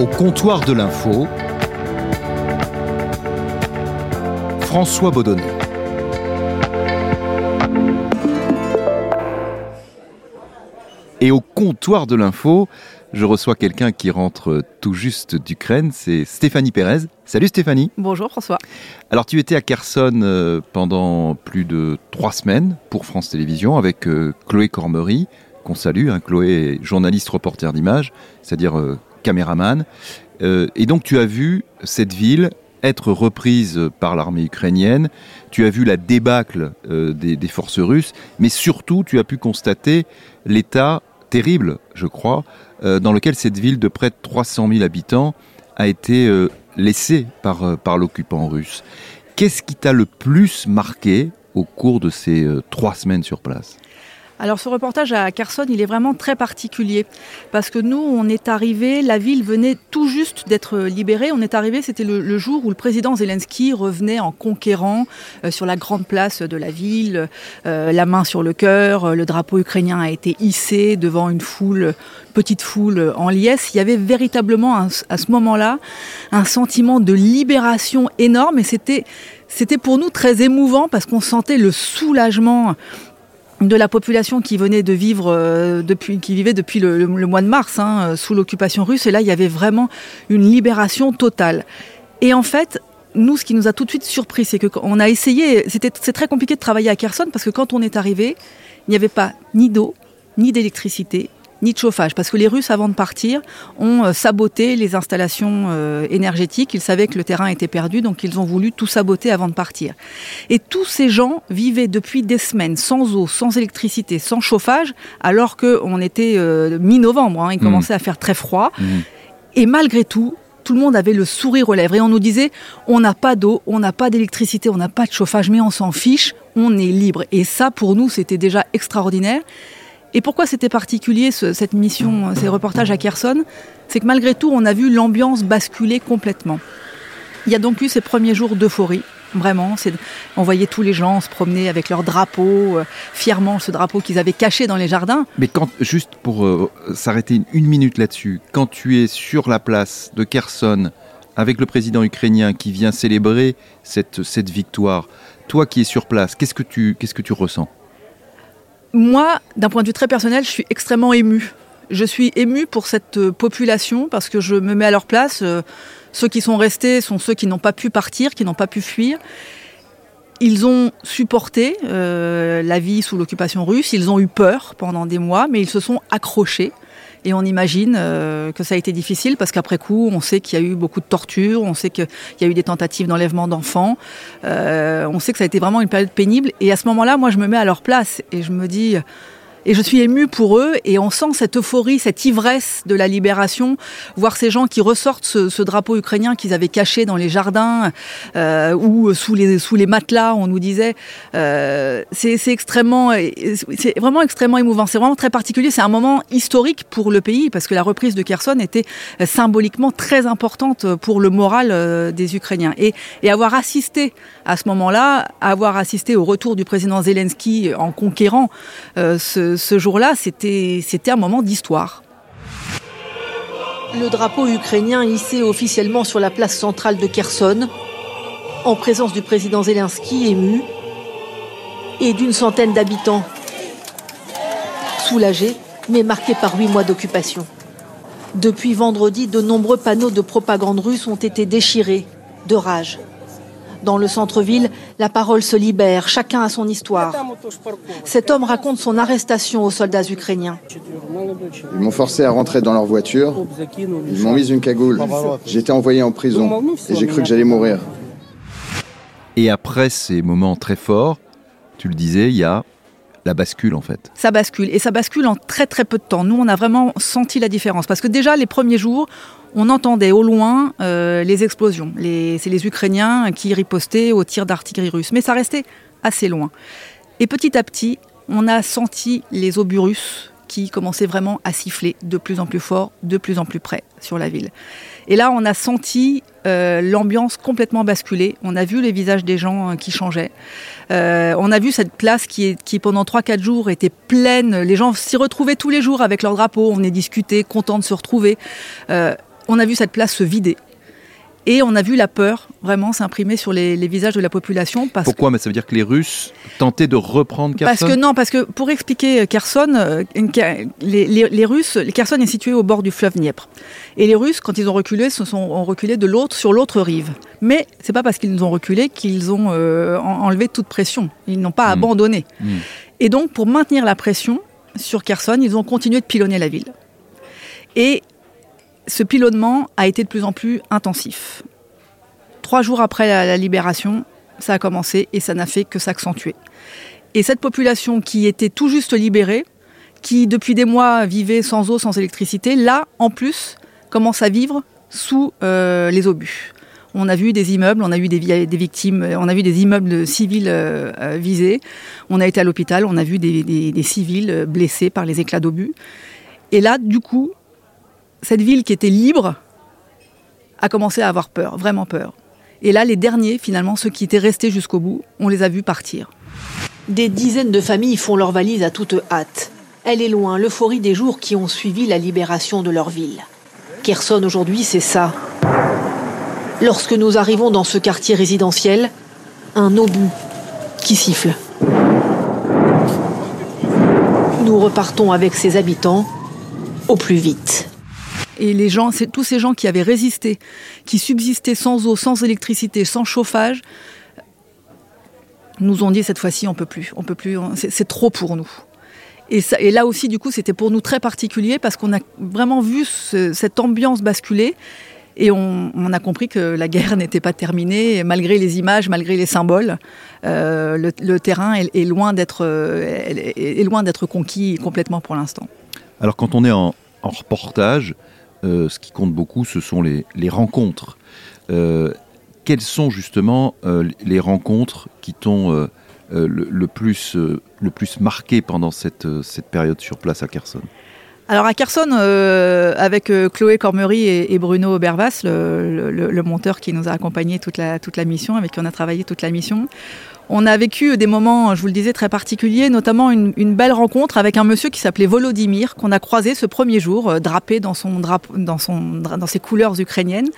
Au comptoir de l'info, François Baudonnet. Et au comptoir de l'info, je reçois quelqu'un qui rentre tout juste d'Ukraine, c'est Stéphanie Pérez. Salut Stéphanie. Bonjour François. Alors tu étais à Kherson euh, pendant plus de trois semaines pour France Télévisions avec euh, Chloé Cormery, qu'on salue. Hein. Chloé est journaliste reporter d'image, c'est-à-dire euh, caméraman. et donc tu as vu cette ville être reprise par l'armée ukrainienne, tu as vu la débâcle des, des forces russes, mais surtout tu as pu constater l'état terrible, je crois, euh, dans lequel cette ville de près de 300 000 habitants a été euh, laissée par, euh, par l'occupant russe. Qu'est-ce qui t'a le plus marqué au cours de ces trois semaines sur place? Alors ce reportage à Kherson, il est vraiment très particulier parce que nous, on est arrivé, la ville venait tout juste d'être libérée. On est arrivé, c'était le, jour où le président Zelensky revenait en conquérant euh, sur la grande place de la ville, euh, la main sur le cœur, le drapeau ukrainien a été hissé devant une foule, petite foule en liesse. Il y avait véritablement à ce moment-là un sentiment de libération énorme et c'était c'était pour nous très émouvant parce qu'on sentait le soulagement de la population qui venait de vivre euh, depuis, qui vivait depuis le, mois de mars hein, euh, sous l'occupation russe. Et là, il y avait vraiment une libération totale. Et en fait, nous, ce qui nous a tout de suite surpris, c'est qu'on a essayé. C'était c'est très compliqué de travailler à Kherson parce que quand on est arrivé, il n'y avait pas ni d'eau, ni d'électricité, ni de chauffage, parce que les Russes, avant de partir, ont euh, saboté les installations euh, énergétiques. Ils savaient que le terrain était perdu, donc ils ont voulu tout saboter avant de partir. Et tous ces gens vivaient depuis des semaines sans eau, sans électricité, sans chauffage, alors qu'on était euh, mi-novembre, hein, il mmh. commençait à faire très froid. Mmh. Et malgré tout, tout le monde avait le sourire aux lèvres et on nous disait on n'a pas d'eau, on n'a pas d'électricité, on n'a pas de chauffage, mais on s'en fiche, on est libre. Et ça, pour nous, c'était déjà extraordinaire. Et pourquoi c'était particulier cette mission, ces reportages à Kherson? C'est que malgré tout, on a vu l'ambiance basculer complètement. Il y a donc eu ces premiers jours d'euphorie. Vraiment, on voyait tous les gens se promener avec leur drapeau, euh, fièrement ce drapeau qu'ils avaient caché dans les jardins. Mais quand, juste pour euh, s'arrêter une, minute là-dessus, quand tu es sur la place de Kherson avec le président ukrainien qui vient célébrer cette, victoire, toi qui es sur place, qu'est-ce que tu ressens? Moi, d'un point de vue très personnel, je suis extrêmement émue. Je suis émue pour cette euh, population parce que je me mets à leur place. Euh, ceux qui sont restés sont ceux qui n'ont pas pu partir, qui n'ont pas pu fuir. Ils ont supporté euh, la vie sous l'occupation russe, ils ont eu peur pendant des mois, mais ils se sont accrochés. Et on imagine euh, que ça a été difficile parce qu'après coup, on sait qu'il y a eu beaucoup de tortures, on sait qu'il y a eu des tentatives d'enlèvement d'enfants, euh, on sait que ça a été vraiment une période pénible. Et à ce moment-là, moi, je me mets à leur place et je me dis et je suis émue pour eux et on sent cette euphorie, cette ivresse de la libération, voir ces gens qui ressortent ce, drapeau ukrainien qu'ils avaient caché dans les jardins euh, ou sous les, sous les matelas, on nous disait. Euh, c'est extrêmement, c'est vraiment extrêmement émouvant. C'est vraiment très particulier. C'est un moment historique pour le pays parce que la reprise de Kherson était symboliquement très importante pour le moral euh, des Ukrainiens. Et, et avoir assisté à ce moment-là, avoir assisté au retour du président Zelensky en conquérant euh, ce ce, jour-là, c'était un moment d'histoire. Le drapeau ukrainien hissé officiellement sur la place centrale de Kherson, en présence du président Zelensky ému et d'une centaine d'habitants soulagés, mais marqués par huit mois d'occupation. Depuis vendredi, de nombreux panneaux de propagande russe ont été déchirés de rage. Dans le centre-ville, la parole se libère, chacun a son histoire. Cet homme raconte son arrestation aux soldats ukrainiens. Ils m'ont forcé à rentrer dans leur voiture. Ils m'ont mis une cagoule. J'ai été envoyé en prison et j'ai cru que j'allais mourir. Et après ces moments très forts, tu le disais, il y a la bascule en fait. Ça bascule et ça bascule en très très peu de temps. Nous, on a vraiment senti la différence parce que déjà les premiers jours, on entendait au loin euh, les explosions. C'est les Ukrainiens qui ripostaient aux tirs d'artillerie russe. Mais ça restait assez loin. Et petit à petit, on a senti les obus russes qui commençaient vraiment à siffler de plus en plus fort, de plus en plus près sur la ville. Et là, on a senti euh, l'ambiance complètement basculer. On a vu les visages des gens euh, qui changeaient. on a vu cette place qui, qui pendant 3-4 jours était pleine. Les gens s'y retrouvaient tous les jours avec leur drapeau. On est discuté, contents de se retrouver on a vu cette place se vider. Et on a vu la peur vraiment s'imprimer sur les, visages de la population. Parce Pourquoi Mais ça veut dire que les Russes tentaient de reprendre Kherson Parce que non, parce que pour expliquer Kherson, euh, les, les, Russes, Kherson est situé au bord du fleuve Dniepr. Et les Russes, quand ils ont reculé, se sont ont reculé de l'autre sur l'autre rive. Mais c'est pas parce qu'ils nous ont reculé qu'ils ont euh, enlevé toute pression. Ils n'ont pas hmm. abandonné. Hmm. Et donc, pour maintenir la pression sur Kherson, ils ont continué de pilonner la ville. Et ce pilonnement a été de plus en plus intensif. Trois jours après la, libération, ça a commencé et ça n'a fait que s'accentuer. Et cette population qui était tout juste libérée, qui depuis des mois vivait sans eau, sans électricité, là, en plus, commence à vivre sous euh, les obus. On a vu des immeubles, on a vu des, victimes, on a vu des immeubles civils euh, euh, visés. On a été à l'hôpital, on a vu des, des civils blessés par les éclats d'obus. Et là, du coup, cette ville qui était libre a commencé à avoir peur, vraiment peur. Et là, les derniers, finalement, ceux qui étaient restés jusqu'au bout, on les a vus partir. Des dizaines de familles font leur valise à toute hâte. Elle est loin, l'euphorie des jours qui ont suivi la libération de leur ville. Kherson aujourd'hui, c'est ça. Lorsque nous arrivons dans ce quartier résidentiel, un obus qui siffle. Nous repartons avec ses habitants au plus vite. Et les gens, tous ces gens qui avaient résisté, qui subsistaient sans eau, sans électricité, sans chauffage, nous ont dit cette fois-ci on peut plus, on peut plus, c'est trop pour nous. Et, là aussi, du coup, c'était pour nous très particulier parce qu'on a vraiment vu cette ambiance basculer et on, a compris que la guerre n'était pas terminée, malgré les images, malgré les symboles. Euh, le, terrain est, loin d'être est, loin d'être conquis complètement pour l'instant. Alors quand on est en reportage, euh, ce qui compte beaucoup, ce sont les, rencontres. Euh, quelles sont justement euh, les rencontres qui t'ont le, plus, le plus marqué pendant cette, cette période sur place à Kherson? Alors à Kherson, avec Chloé Cormery et, Bruno Bervas, le, monteur qui nous a accompagnés toute la, toute la mission, avec qui on a travaillé toute la mission, on a vécu des moments, je vous le disais, très particuliers, notamment une, belle rencontre avec un monsieur qui s'appelait Volodymyr, qu'on a croisé ce premier jour, euh, drapé dans, son dans, son, dans ses couleurs ukrainiennes.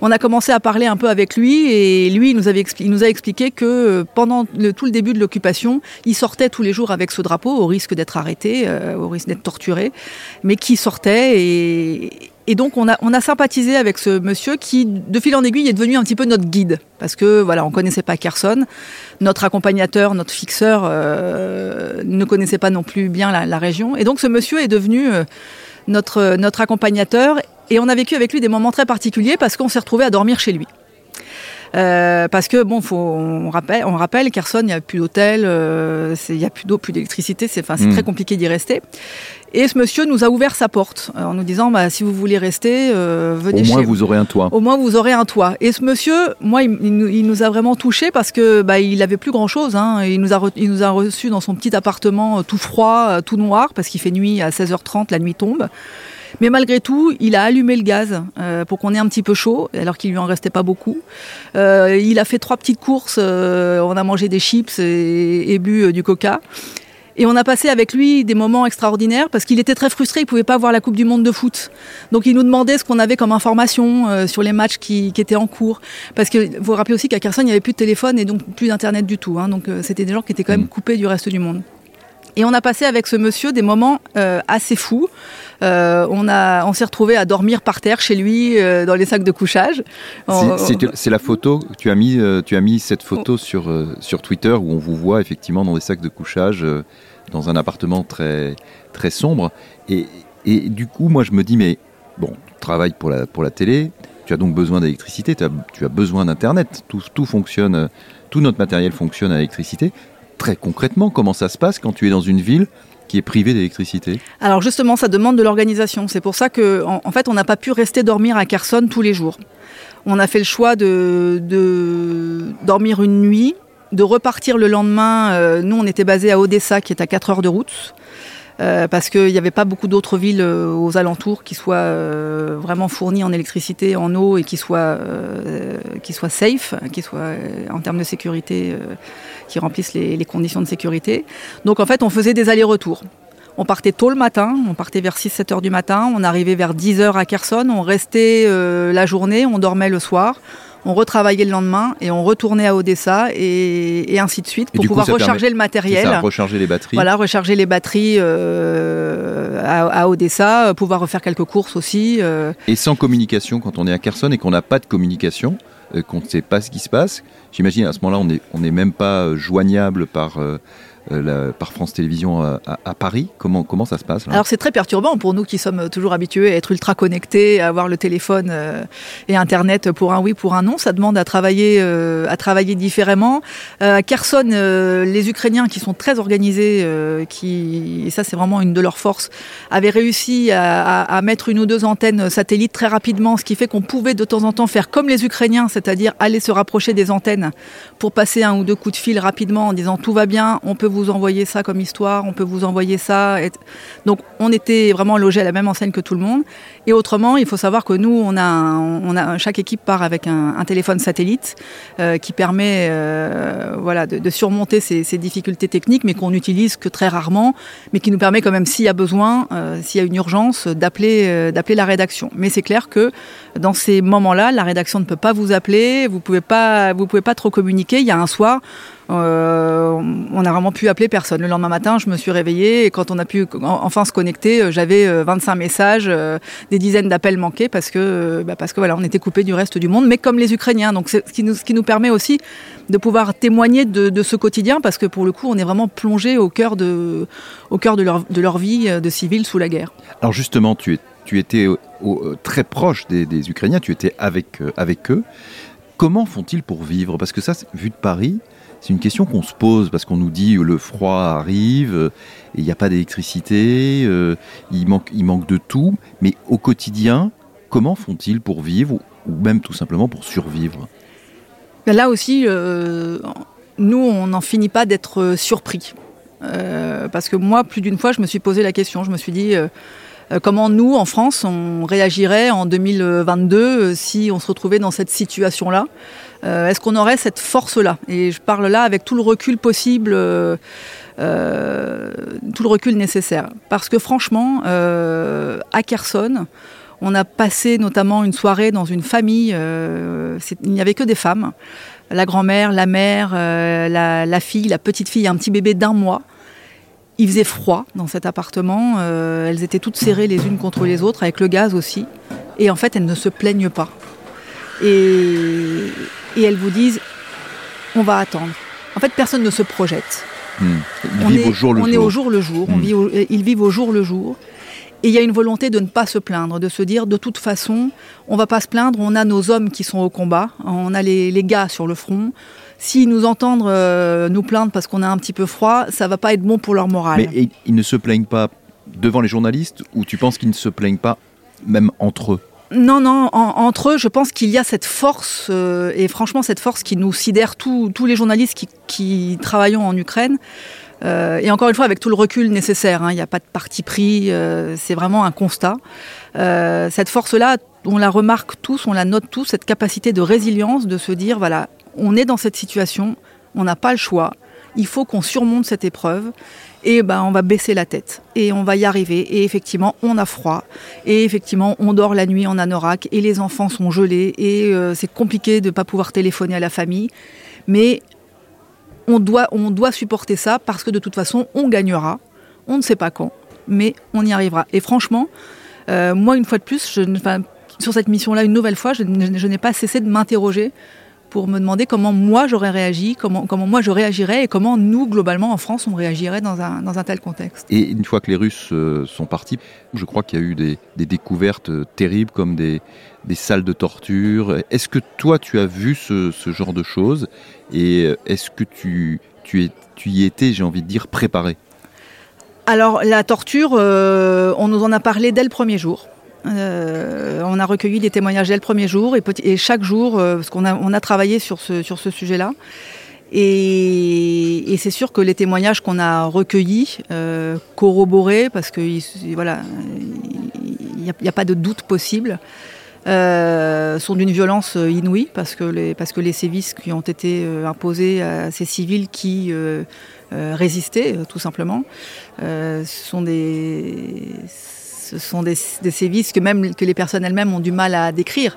On a commencé à parler un peu avec lui et lui, il nous, avait, il nous a expliqué que euh, pendant tout le début de l'occupation, il sortait tous les jours avec ce drapeau au risque d'être arrêté, euh, au risque d'être torturé, mais qui sortait et, et donc on a, sympathisé avec ce monsieur qui, de fil en aiguille, est devenu un petit peu notre guide. Parce que voilà, on connaissait pas Kherson. Notre accompagnateur, notre fixeur euh, ne connaissait pas non plus bien la, région. Et donc ce monsieur est devenu euh, notre, notre accompagnateur. Et on a vécu avec lui des moments très particuliers parce qu'on s'est retrouvé à dormir chez lui. Euh, parce que bon, faut, on rappelle, on rappelle, Kherson, il n'y a plus d'hôtel, euh, il n'y a plus d'eau, plus d'électricité, c'est, enfin, c'est hmm. très compliqué d'y rester. Et ce monsieur nous a ouvert sa porte euh, en nous disant, bah, si vous voulez rester, euh, venez Au moins, vous aurez un toit. Au moins, vous aurez un toit. Et ce monsieur, moi, il, il, nous a vraiment touché parce que bah, il avait plus grand chose. Hein. Il nous a, il nous a reçus dans son petit appartement tout froid, tout noir, parce qu'il fait nuit à 16h30, la nuit tombe. Mais malgré tout, il a allumé le gaz euh, pour qu'on ait un petit peu chaud, alors qu'il lui en restait pas beaucoup. Euh, il a fait trois petites courses. Euh, on a mangé des chips et, bu du coca. Et on a passé avec lui des moments extraordinaires parce qu'il était très frustré, il pouvait pas voir la Coupe du Monde de foot. Donc il nous demandait ce qu'on avait comme information sur les matchs qui, étaient en cours. Parce que vous vous rappelez aussi qu'à Kherson, il n'y avait plus de téléphone et donc plus d'internet du tout. Hein. donc c'était des gens qui étaient quand même mm. coupés du reste du monde. Et on a passé avec ce monsieur des moments assez fous. Euh, on a, on s'est retrouvé à dormir par terre chez lui euh, dans les sacs de couchage. C'est la photo. Tu as mis, euh, tu as mis cette photo sur sur Twitter où on vous voit effectivement dans des sacs de couchage dans un appartement très très sombre. Et, et du coup, moi, je me dis, mais bon, tu travailles pour la pour la télé. Tu as donc besoin d'électricité, tu as, tu as besoin d'Internet. Tout, tout fonctionne, tout notre matériel fonctionne à l'électricité. Très concrètement, comment ça se passe quand tu es dans une ville qui est privé d'électricité? Alors justement, ça demande de l'organisation. C'est pour ça que, en, fait, on n'a pas pu rester dormir à Kherson tous les jours. On a fait le choix de, dormir une nuit, de repartir le lendemain. Euh, nous, on était basé à Odessa, qui est à 4 heures de route. Euh, parce qu'il n'y avait pas beaucoup d'autres villes euh, aux alentours qui soient vraiment fournies en électricité, en eau et qui soient, qui soient safe, qui soient en termes de sécurité qui remplissent les, conditions de sécurité. Donc en fait, on faisait des allers-retours. On partait tôt le matin, on partait vers 6-7 heures du matin, on arrivait vers 10 heures à Kherson, on restait euh, la journée, on dormait le soir on retravaillait le lendemain et on retournait à Odessa et, ainsi de suite pour pouvoir recharger le matériel. Ça, recharger les batteries. Voilà, recharger les batteries euh, à, Odessa, euh, pouvoir refaire quelques courses aussi. Euh. Et sans communication, quand on est à Kherson et qu'on n'a pas de communication, qu'on ne sait pas ce qui se passe, j'imagine à ce moment-là, on n'est on même pas joignable par euh, par France Télévisions à, Paris comment, comment ça se passe Alors c'est très perturbant pour nous qui sommes toujours habitués à être ultra connectés, à avoir le téléphone euh, et Internet pour un oui, pour un non. Ça demande à travailler, euh, à travailler différemment. à Kherson, les Ukrainiens qui sont très organisés, qui, et ça c'est vraiment une de leurs forces, avaient réussi à, à, mettre une ou deux antennes satellites très rapidement, ce qui fait qu'on pouvait de temps en temps faire comme les Ukrainiens, c'est-à-dire aller se rapprocher des antennes pour passer un ou deux coups de fil rapidement en disant tout va bien, on peut vous envoyer ça comme histoire, on peut vous envoyer ça. Donc on était vraiment logé à la même enseigne que tout le monde. Et autrement, il faut savoir que nous, on a, on a chaque équipe part avec un, téléphone satellite euh, qui permet euh, voilà, de, surmonter ces, difficultés techniques, mais qu'on utilise que très rarement, mais qui nous permet quand même, s'il y a besoin, euh, s'il y a une urgence, d'appeler d'appeler la rédaction. Mais c'est clair que dans ces moments-là, la rédaction ne peut pas vous appeler, vous pouvez pouvez pas trop communiquer. Il y a un soir, on a vraiment pu appeler personne. Le lendemain matin, je me suis réveillée et quand on a pu enfin se connecter, euh, j'avais 25 euh, messages, des dizaines d'appels manqués parce que, bah, parce que voilà, on était coupé du reste du monde, mais comme les Ukrainiens. Donc, ce qui nous, ce qui nous permet aussi de pouvoir témoigner de, ce quotidien parce que pour le coup, on est vraiment plongé au cœur de, au cœur de leur, de leur vie de civils sous la guerre. Alors justement, tu, tu étais très proche des, des, Ukrainiens, tu étais avec, avec eux. Comment font-ils pour vivre? Parce que ça, vu de Paris, c'est une question qu'on se pose parce qu'on nous dit le froid arrive, il n'y a pas d'électricité, euh, il, manque, manque de tout. Mais au quotidien, comment font-ils pour vivre ou même tout simplement pour survivre? Ben Là aussi, euh, nous, on n'en finit pas d'être surpris. Euh, parce que moi, plus d'une fois, je me suis posé la question. Je me suis dit, comment nous, en France, on réagirait en 2022 si on se retrouvait dans cette situation-là euh, est-ce qu'on aurait cette force-là? Et je parle là avec tout le recul possible. Euh, euh, tout le recul nécessaire. Parce que franchement, à Kherson, on a passé notamment une soirée dans une famille, il n'y avait que des femmes, la grand-mère, la mère, la, la, fille, la petite fille, un petit bébé d'un mois. Il faisait froid dans cet appartement, elles étaient toutes serrées les unes contre les autres, avec le gaz aussi. Et en fait, elles ne se plaignent pas. Et, et elles vous disent on va attendre. En fait, personne ne se projette. Hmm. Ils on vivent est, au jour le on jour. est au jour le jour. On hmm. ils vivent au jour le jour. Et il y a une volonté de ne pas se plaindre, de se dire de toute façon, on va pas se plaindre, on a nos hommes qui sont au combat, on a les, les gars sur le front. S'ils nous entendent euh, nous plaindre parce qu'on a un petit peu froid, ça va pas être bon pour leur morale. Mais ils ne se plaignent pas devant les journalistes ou tu penses qu'ils ne se plaignent pas même entre eux? Non, non, entre eux, je pense qu'il y a cette force, euh, et franchement cette force qui nous sidère tous les journalistes qui, qui travaillons en Ukraine. Euh, et encore une fois, avec tout le recul nécessaire, hein, il n'y a pas de parti pris, euh, c'est vraiment un constat. cette force-là, on la remarque tous, on la note tous, cette capacité de résilience, de se dire, voilà, on est dans cette situation, on n'a pas le choix, il faut qu'on surmonte cette épreuve et ben on va baisser la tête et on va y arriver. Et effectivement on a froid et effectivement on dort la nuit en anorak et les enfants sont gelés et euh, c'est compliqué de ne pas pouvoir téléphoner à la famille. Mais on doit supporter ça parce que de toute façon on gagnera. On ne sait pas quand mais on y arrivera. Et franchement euh, moi une fois de plus sur cette mission là une nouvelle fois je n'ai pas cessé de m'interroger pour me demander comment moi j'aurais réagi, comment, comment moi je réagirais et comment nous, globalement, en France, on réagirait dans un, dans un tel contexte. Et une fois que les Russes euh, sont partis, je crois qu'il y a eu des, des découvertes euh, terribles comme des, des, salles de torture. Est-ce que toi, tu as vu ce, ce genre de choses et euh, est-ce que tu, tu, es, tu y étais, j'ai envie de dire, préparé? Alors la torture, on nous en a parlé dès le premier jour. Euh, on a recueilli des témoignages dès le premier jour et, chaque jour, euh, parce qu'on a, on a travaillé sur ce, sujet-là. Et, c'est sûr que les témoignages qu'on a recueillis, euh, corroborés, parce que voilà, il n'y a, pas de doute possible, sont d'une violence inouïe parce que, les, parce que les sévices qui ont été imposés à ces civils qui résistaient, tout simplement, sont des ce sont des, sévices que même que les personnes elles-mêmes ont du mal à décrire.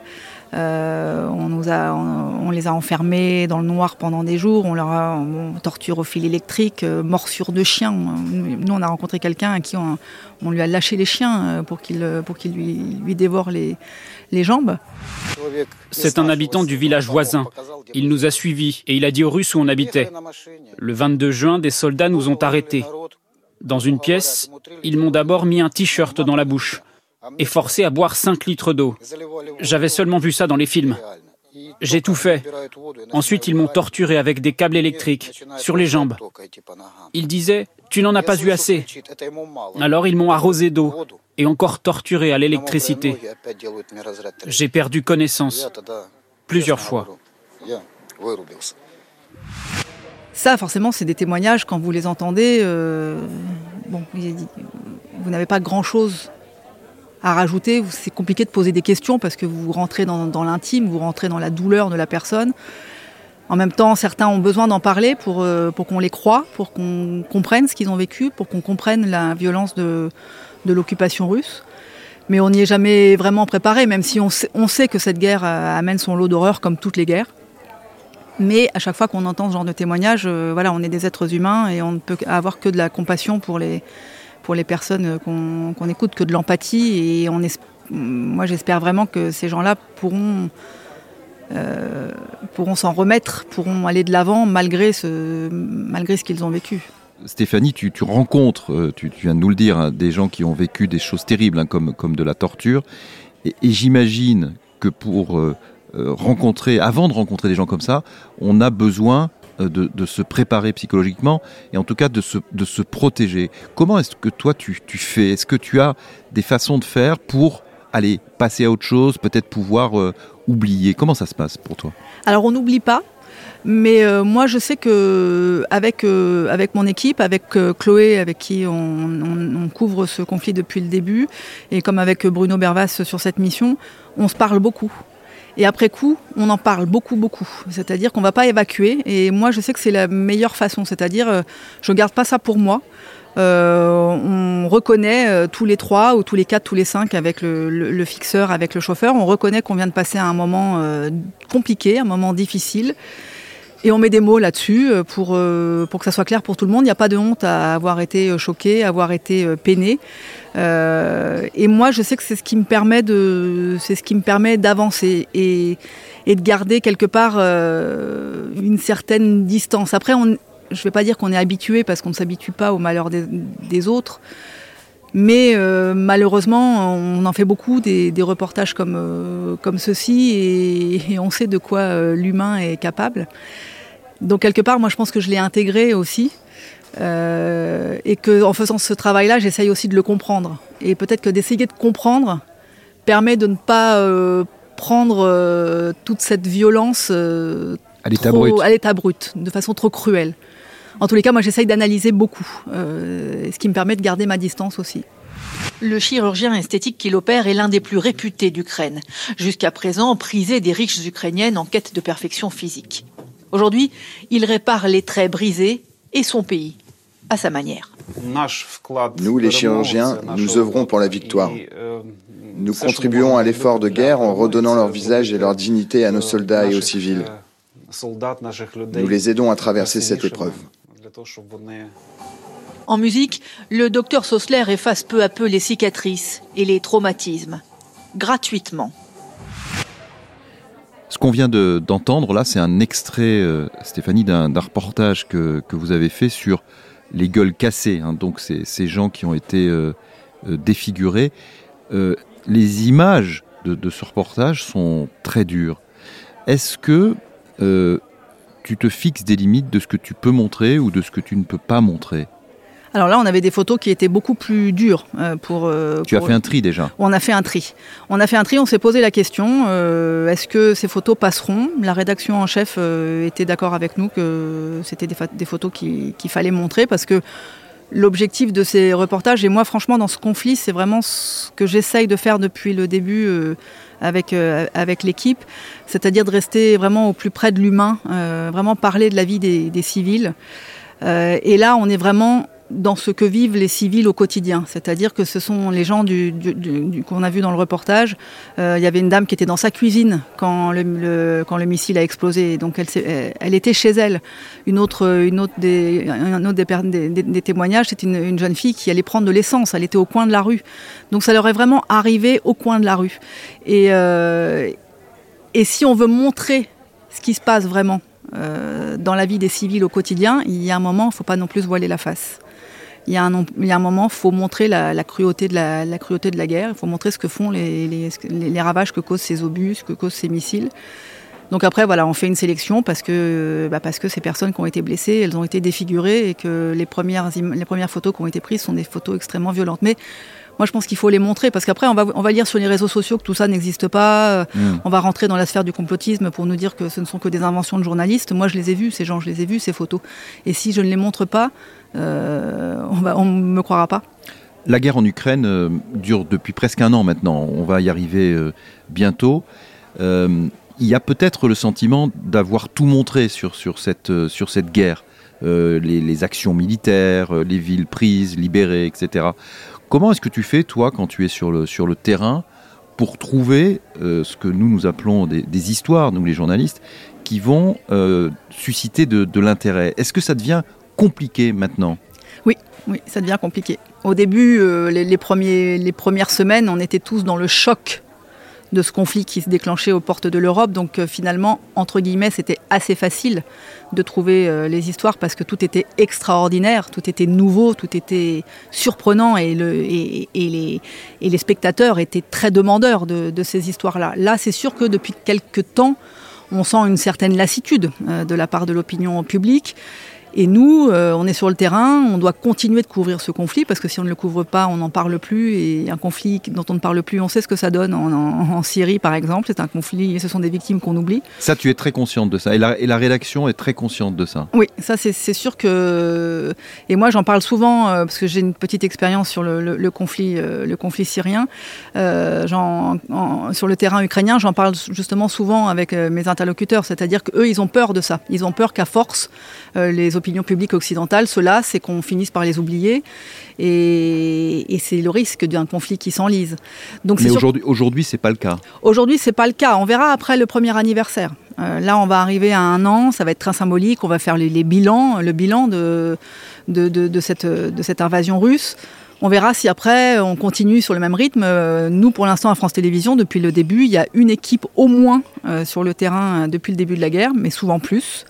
Euh, on, on, les a enfermés dans le noir pendant des jours, on leur a torture au fil électrique, euh, morsure de chien. Nous, on a rencontré quelqu'un à qui on, lui a lâché les chiens euh, pour qu'il lui, lui dévore les, les jambes. C'est un habitant du village voisin. Il nous a suivis et il a dit aux Russes où on habitait. Le 22 juin, des soldats nous ont arrêtés. Dans une pièce, ils m'ont d'abord mis un t-shirt dans la bouche et forcé à boire 5 litres d'eau. J'avais seulement vu ça dans les films. J'ai tout fait. Ensuite, ils m'ont torturé avec des câbles électriques sur les jambes. Ils disaient Tu n'en as pas eu assez. Alors ils m'ont arrosé d'eau et encore torturé à l'électricité. J'ai perdu connaissance plusieurs fois. Ça, forcément, c'est des témoignages, quand vous les entendez, euh, bon, vous n'avez pas grand-chose à rajouter. C'est compliqué de poser des questions parce que vous rentrez dans, l'intime, vous rentrez dans la douleur de la personne. En même temps, certains ont besoin d'en parler pour, euh, pour qu'on les croie, pour qu'on comprenne ce qu'ils ont vécu, pour qu'on comprenne la violence de, de l'occupation russe. Mais on n'y est jamais vraiment préparé, même si on sait, on sait que cette guerre euh, amène son lot d'horreur comme toutes les guerres. Mais à chaque fois qu'on entend ce genre de témoignage, euh, voilà, on est des êtres humains et on ne peut avoir que de la compassion pour les, pour les personnes qu'on écoute, que de l'empathie. Et moi, j'espère vraiment que ces gens-là pourront, euh, pourront s'en remettre, pourront aller de l'avant malgré ce, malgré ce qu'ils ont vécu. Stéphanie, tu, rencontres, euh, tu, viens de nous le dire, hein, des gens qui ont vécu des choses terribles, hein, comme, comme de la torture. Et, j'imagine que pour rencontrer, avant de rencontrer des gens comme ça, on a besoin euh, de, se préparer psychologiquement et en tout cas de se, protéger. Comment est-ce que toi tu, fais? Est-ce que tu as des façons de faire pour aller passer à autre chose, peut-être pouvoir euh, oublier? Comment ça se passe pour toi? Alors on n'oublie pas. Mais moi, je sais que avec mon équipe, avec Chloé, avec qui on, couvre ce conflit depuis le début, et comme avec Bruno Bervas sur cette mission, on se parle beaucoup. Et après coup, on en parle beaucoup, beaucoup. C'est-à-dire qu'on ne va pas évacuer. Et moi, je sais que c'est la meilleure façon. C'est-à-dire, euh, je ne garde pas ça pour moi. Euh, on reconnaît euh, tous les trois ou tous les quatre, tous les cinq avec le, fixeur, avec le chauffeur. On reconnaît qu'on vient de passer un moment compliqué, un moment difficile. Et on met des mots là-dessus pour, pour que ça soit clair pour tout le monde. Il n'y a pas de honte à avoir été choqué, à avoir été peiné. Euh, et moi, je sais que c'est ce qui me permet de, c'est ce qui me permet d'avancer et, de garder quelque part euh, une certaine distance. Après, je ne vais pas dire qu'on est habitué parce qu'on ne s'habitue pas au malheur des, autres. Mais euh, malheureusement, on en fait beaucoup des, des reportages comme, comme ceci et, et, on sait de quoi l'humain est capable. Donc quelque part, moi je pense que je l'ai intégré aussi. Euh, et que en faisant ce travail-là, j'essaye aussi de le comprendre. Et peut-être que d'essayer de comprendre permet de ne pas euh, prendre euh, toute cette violence à l'état brut. à l'état brut, de façon trop cruelle. En tous les cas, moi, j'essaye d'analyser beaucoup, ce qui me permet de garder ma distance aussi. Le chirurgien esthétique qu'il opère est l'un des plus réputés d'Ukraine, jusqu'à présent prisé des riches ukrainiennes en quête de perfection physique. Aujourd'hui, il répare les traits brisés et son pays à sa manière. Nous, les chirurgiens, nous œuvrons pour la victoire. Nous contribuons à l'effort de guerre en redonnant leur visage et leur dignité à nos soldats et aux civils. Nous les aidons à traverser cette épreuve. En musique, le docteur Sossler efface peu à peu les cicatrices et les traumatismes, gratuitement. Ce qu'on vient d'entendre là, c'est un extrait, euh, Stéphanie, d'un reportage que, que, vous avez fait sur les gueules cassées, hein, donc ces gens qui ont été euh, euh, défigurés. Euh, les images de, ce reportage sont très dures. Est-ce que tu te fixes des limites de ce que tu peux montrer ou de ce que tu ne peux pas montrer alors là, on avait des photos qui étaient beaucoup plus dures euh, pour. Euh, tu as fait un tri déjà. On a fait un tri. On a fait un tri. On s'est posé la question euh, est-ce que ces photos passeront? La rédaction en chef était d'accord avec nous que c'était des, photos qu'il fallait montrer parce que l'objectif de ces reportages, et moi franchement dans ce conflit, c'est vraiment ce que j'essaye de faire depuis le début avec, avec l'équipe, c'est-à-dire de rester vraiment au plus près de l'humain, vraiment parler de la vie des, des civils. et là, on est vraiment dans ce que vivent les civils au quotidien. C'est-à-dire que ce sont les gens qu'on a vu dans le reportage. Euh, il y avait une dame qui était dans sa cuisine quand le, quand le missile a explosé. Donc elle, était chez elle. Une autre, une autre des, un autre des, témoignages, c'était une, jeune fille qui allait prendre de l'essence. Elle était au coin de la rue. Donc ça leur est vraiment arrivé au coin de la rue. Et, euh, si on veut montrer ce qui se passe vraiment euh, dans la vie des civils au quotidien, il y a un moment, il ne faut pas non plus voiler la face il y a un, il y a un moment, il faut montrer la, cruauté de la, la, cruauté de la guerre, il faut montrer ce que font les, les, les, ravages que causent ces obus, ce que causent ces missiles. Donc après, voilà, on fait une sélection parce que, bah parce que ces personnes qui ont été blessées, elles ont été défigurées et que les premières, les premières photos qui ont été prises sont des photos extrêmement violentes. Mais moi, je pense qu'il faut les montrer parce qu'après, on va, on va lire sur les réseaux sociaux que tout ça n'existe pas. Mm. On va rentrer dans la sphère du complotisme pour nous dire que ce ne sont que des inventions de journalistes. Moi, je les ai vus, ces gens, je les ai vus, ces photos. Et si je ne les montre pas, euh, on ne me croira pas. La guerre en Ukraine euh, dure depuis presque un an maintenant. On va y arriver euh, bientôt. il y a peut-être le sentiment d'avoir tout montré sur, cette, guerre. Les, actions militaires, les villes prises, libérées, etc. Comment est-ce que tu fais, toi, quand tu es sur le, sur le terrain, pour trouver ce que nous, nous appelons des, histoires, nous les journalistes, qui vont susciter de, de l'intérêt? Est-ce que ça devient compliqué maintenant Oui, oui, ça devient compliqué. Au début, euh, les, premiers, les premières semaines, on était tous dans le choc de ce conflit qui se déclenchait aux portes de l'Europe. Donc euh, finalement, entre guillemets, c'était assez facile de trouver euh, les histoires parce que tout était extraordinaire, tout était nouveau, tout était surprenant et, le, et, les, spectateurs étaient très demandeurs de, de ces histoires-là. Là, c'est sûr que depuis quelques temps, on sent une certaine lassitude de la part de l'opinion publique. Et nous, euh, on est sur le terrain, on doit continuer de couvrir ce conflit parce que si on ne le couvre pas, on n'en parle plus. Et un conflit dont on ne parle plus, on sait ce que ça donne en, Syrie, par exemple. C'est un conflit, et ce sont des victimes qu'on oublie. Ça, tu es très consciente de ça. Et la, et la rédaction est très consciente de ça. Oui, ça, c'est sûr que. Et moi, j'en parle souvent euh, parce que j'ai une petite expérience sur le, conflit, euh, le conflit syrien. sur le terrain ukrainien, j'en parle justement souvent avec mes interlocuteurs. C'est-à-dire qu'eux, ils ont peur de ça. Ils ont peur qu'à force, les opinion publique occidentale, cela, c'est qu'on finisse par les oublier. Et, c'est le risque d'un conflit qui s'enlise. Donc, Mais aujourd'hui, aujourd'hui, c'est pas le cas. Aujourd'hui, c'est pas le cas. On verra après le premier anniversaire. Euh, là, on va arriver à un an, ça va être très symbolique. On va faire les, bilans, le bilan de, de, cette, de cette invasion russe. On verra si après on continue sur le même rythme. Euh, nous, pour l'instant, à France Télévisions, depuis le début, il y a une équipe au moins euh, sur le terrain depuis le début de la guerre, mais souvent plus.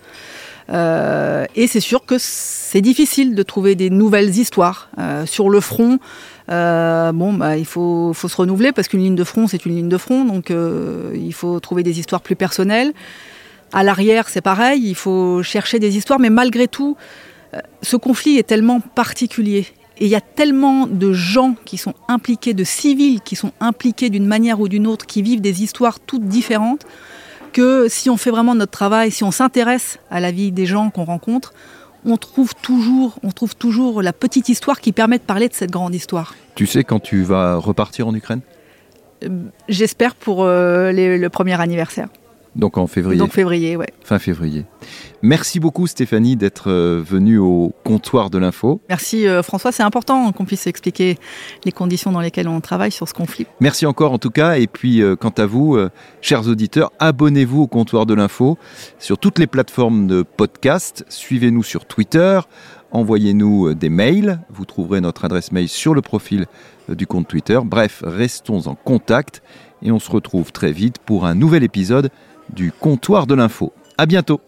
Euh, et c'est sûr que c'est difficile de trouver des nouvelles histoires euh, sur le front. Euh, bon, bah, il faut, se renouveler parce qu'une ligne de front, c'est une ligne de front, donc il faut trouver des histoires plus personnelles. À l'arrière, c'est pareil, il faut chercher des histoires, mais malgré tout, ce conflit est tellement particulier. Et il y a tellement de gens qui sont impliqués, de civils qui sont impliqués d'une manière ou d'une autre, qui vivent des histoires toutes différentes, que si on fait vraiment notre travail, si on s'intéresse à la vie des gens qu'on rencontre, on trouve toujours, on trouve toujours la petite histoire qui permet de parler de cette grande histoire. Tu sais quand tu vas repartir en Ukraine? Euh, J'espère pour euh, le premier anniversaire. Donc en février. Donc février, ouais. Fin février. Merci beaucoup Stéphanie d'être euh, venue au comptoir de l'info. Merci euh, François, c'est important qu'on puisse expliquer les conditions dans lesquelles on travaille sur ce conflit. Merci encore en tout cas. Et puis euh, quant à vous, chers auditeurs, abonnez-vous au comptoir de l'info sur toutes les plateformes de podcast. Suivez-nous sur Twitter. Envoyez-nous des mails. Vous trouverez notre adresse mail sur le profil du compte Twitter. Bref, restons en contact et on se retrouve très vite pour un nouvel épisode du comptoir de l'info. À bientôt